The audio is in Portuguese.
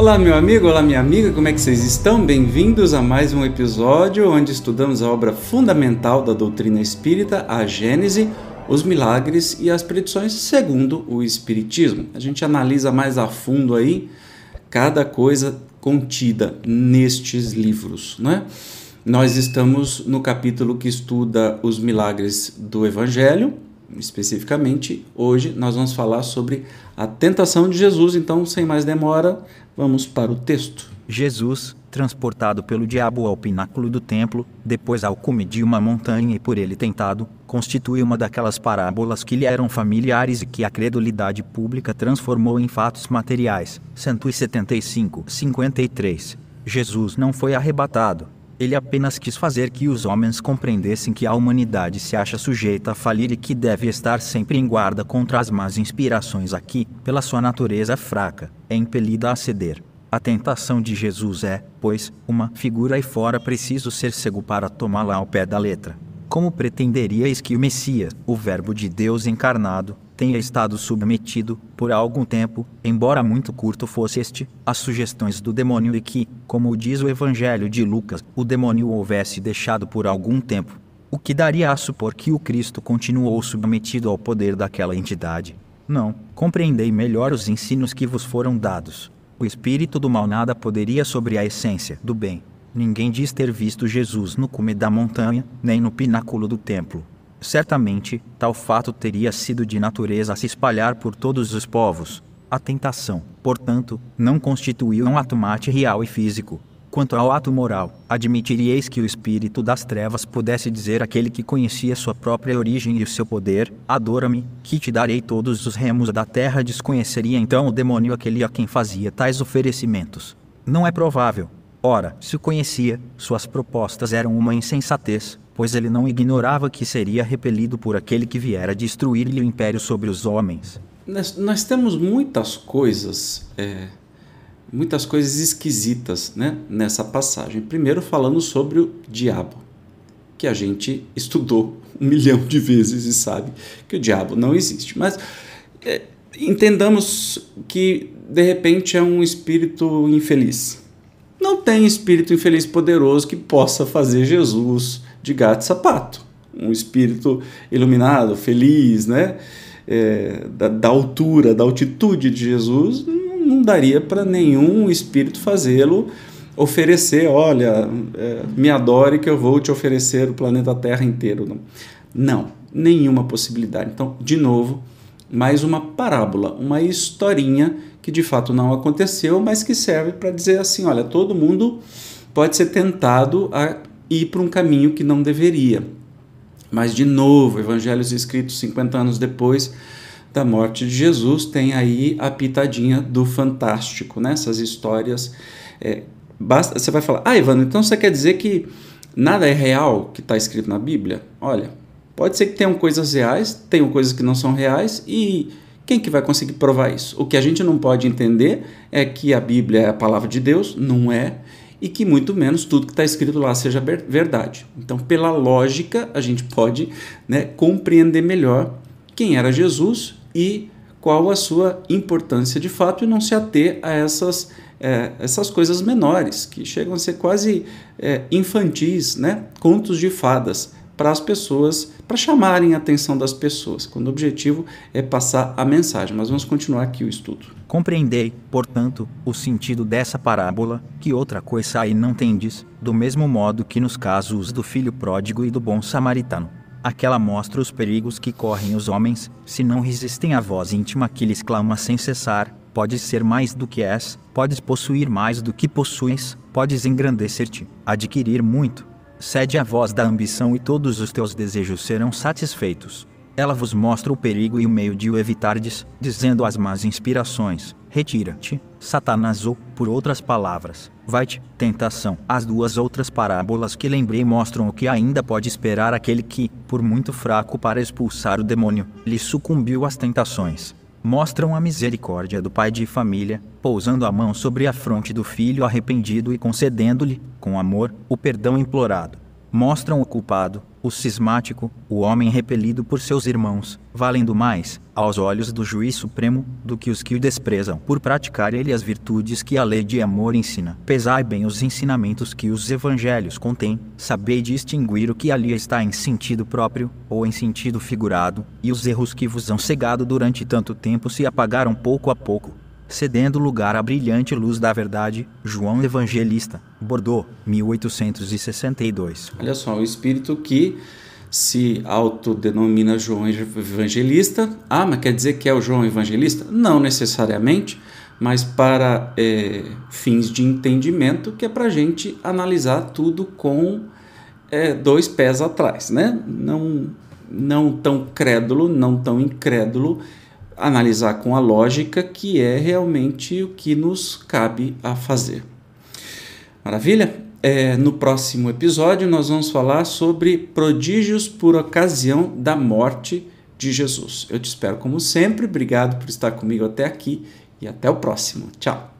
Olá, meu amigo, olá, minha amiga, como é que vocês estão? Bem-vindos a mais um episódio onde estudamos a obra fundamental da doutrina espírita, a Gênese, os milagres e as predições segundo o Espiritismo. A gente analisa mais a fundo aí cada coisa contida nestes livros, né? Nós estamos no capítulo que estuda os milagres do Evangelho, especificamente hoje nós vamos falar sobre a tentação de Jesus, então sem mais demora, Vamos para o texto. Jesus, transportado pelo diabo ao pináculo do templo, depois ao cume de uma montanha e por ele tentado, constitui uma daquelas parábolas que lhe eram familiares e que a credulidade pública transformou em fatos materiais. 175, 53. Jesus não foi arrebatado. Ele apenas quis fazer que os homens compreendessem que a humanidade se acha sujeita a falir e que deve estar sempre em guarda contra as más inspirações aqui, pela sua natureza fraca, é impelida a ceder. A tentação de Jesus é, pois, uma figura e fora preciso ser cego para tomá-la ao pé da letra. Como pretenderíeis que o Messias, o Verbo de Deus encarnado, tenha estado submetido, por algum tempo, embora muito curto fosse este, às sugestões do demônio e que, como diz o Evangelho de Lucas, o demônio o houvesse deixado por algum tempo, o que daria a supor que o Cristo continuou submetido ao poder daquela entidade. Não, compreendei melhor os ensinos que vos foram dados. O espírito do mal nada poderia sobre a essência do bem. Ninguém diz ter visto Jesus no cume da montanha, nem no pináculo do templo. Certamente, tal fato teria sido de natureza a se espalhar por todos os povos. A tentação, portanto, não constituiu um ato material e físico. Quanto ao ato moral, admitiríeis que o espírito das trevas pudesse dizer àquele que conhecia sua própria origem e o seu poder: Adora-me, que te darei todos os remos da terra. Desconheceria então o demônio aquele a quem fazia tais oferecimentos. Não é provável. Ora, se o conhecia, suas propostas eram uma insensatez, pois ele não ignorava que seria repelido por aquele que viera destruir-lhe o império sobre os homens. Nós, nós temos muitas coisas, é, muitas coisas esquisitas né, nessa passagem. Primeiro, falando sobre o diabo, que a gente estudou um milhão de vezes e sabe que o diabo não existe. Mas é, entendamos que, de repente, é um espírito infeliz. Não tem espírito infeliz poderoso que possa fazer Jesus de gato e sapato. Um espírito iluminado, feliz, né? É, da, da, altura, da altitude de Jesus, não, não daria para nenhum espírito fazê-lo oferecer, olha, é, me adore que eu vou te oferecer o planeta Terra inteiro. Não, não nenhuma possibilidade. Então, de novo, mais uma parábola, uma historinha que de fato não aconteceu, mas que serve para dizer assim: olha, todo mundo pode ser tentado a ir para um caminho que não deveria. Mas, de novo, evangelhos escritos 50 anos depois da morte de Jesus tem aí a pitadinha do fantástico, né? essas histórias. É, basta, você vai falar, ah, Ivano, então você quer dizer que nada é real que está escrito na Bíblia? Olha, pode ser que tenham coisas reais, tenham coisas que não são reais e quem que vai conseguir provar isso? O que a gente não pode entender é que a Bíblia é a palavra de Deus, não é, e que muito menos tudo que está escrito lá seja verdade. Então, pela lógica, a gente pode né, compreender melhor quem era Jesus e qual a sua importância de fato e não se ater a essas, é, essas coisas menores, que chegam a ser quase é, infantis, né? contos de fadas para as pessoas, para chamarem a atenção das pessoas, quando o objetivo é passar a mensagem. Mas vamos continuar aqui o estudo. Compreendei, portanto, o sentido dessa parábola, que outra coisa aí não tendes, do mesmo modo que nos casos do filho pródigo e do bom samaritano. Aquela mostra os perigos que correm os homens, se não resistem à voz íntima que lhes clama sem cessar, podes ser mais do que és, podes possuir mais do que possuis, podes engrandecer-te, adquirir muito, Cede à voz da ambição e todos os teus desejos serão satisfeitos. Ela vos mostra o perigo e o meio de o evitardes, dizendo às más inspirações: Retira-te, Satanás, ou, por outras palavras, vai-te, tentação. As duas outras parábolas que lembrei mostram o que ainda pode esperar aquele que, por muito fraco para expulsar o demônio, lhe sucumbiu às tentações mostram a misericórdia do pai de família, pousando a mão sobre a fronte do filho arrependido e concedendo-lhe, com amor, o perdão implorado. mostram o culpado, o cismático, o homem repelido por seus irmãos, valendo mais, aos olhos do juiz supremo, do que os que o desprezam por praticar ele as virtudes que a lei de amor ensina. Pesai bem os ensinamentos que os evangelhos contêm, sabei distinguir o que ali está em sentido próprio, ou em sentido figurado, e os erros que vos hão cegado durante tanto tempo se apagaram pouco a pouco cedendo lugar à brilhante luz da verdade, João Evangelista, Bordeaux, 1862. Olha só, o espírito que se autodenomina João Evangelista. Ah, mas quer dizer que é o João Evangelista? Não necessariamente, mas para é, fins de entendimento, que é para a gente analisar tudo com é, dois pés atrás, né? Não, não tão crédulo, não tão incrédulo analisar com a lógica, que é realmente o que nos cabe a fazer. Maravilha? É, no próximo episódio, nós vamos falar sobre prodígios por ocasião da morte de Jesus. Eu te espero como sempre. Obrigado por estar comigo até aqui e até o próximo. Tchau.